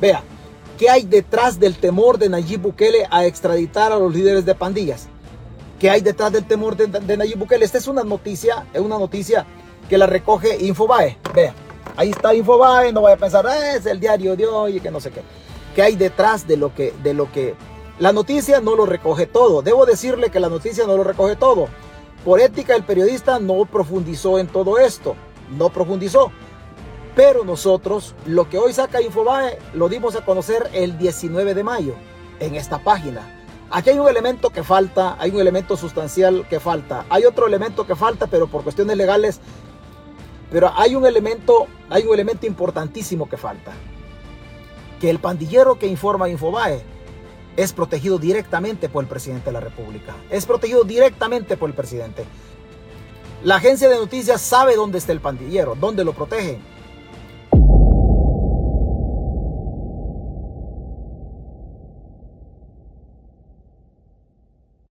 Vea, ¿qué hay detrás del temor de Nayib Bukele a extraditar a los líderes de pandillas? ¿Qué hay detrás del temor de, Nayib Bukele? Esta es una noticia, es una noticia que la recoge Infobae. Vea, ahí está Infobae, no vaya a pensar, ah, es el diario de hoy y que no sé qué. ¿Qué hay detrás de lo que, de lo que la noticia no lo recoge todo? Debo decirle que la noticia no lo recoge todo. Por ética, el periodista no profundizó en todo esto, no profundizó. Pero nosotros, lo que hoy saca Infobae, lo dimos a conocer el 19 de mayo en esta página. Aquí hay un elemento que falta, hay un elemento sustancial que falta. Hay otro elemento que falta, pero por cuestiones legales. Pero hay un elemento, hay un elemento importantísimo que falta. Que el pandillero que informa Infobae es protegido directamente por el presidente de la República. Es protegido directamente por el presidente. La agencia de noticias sabe dónde está el pandillero, dónde lo protegen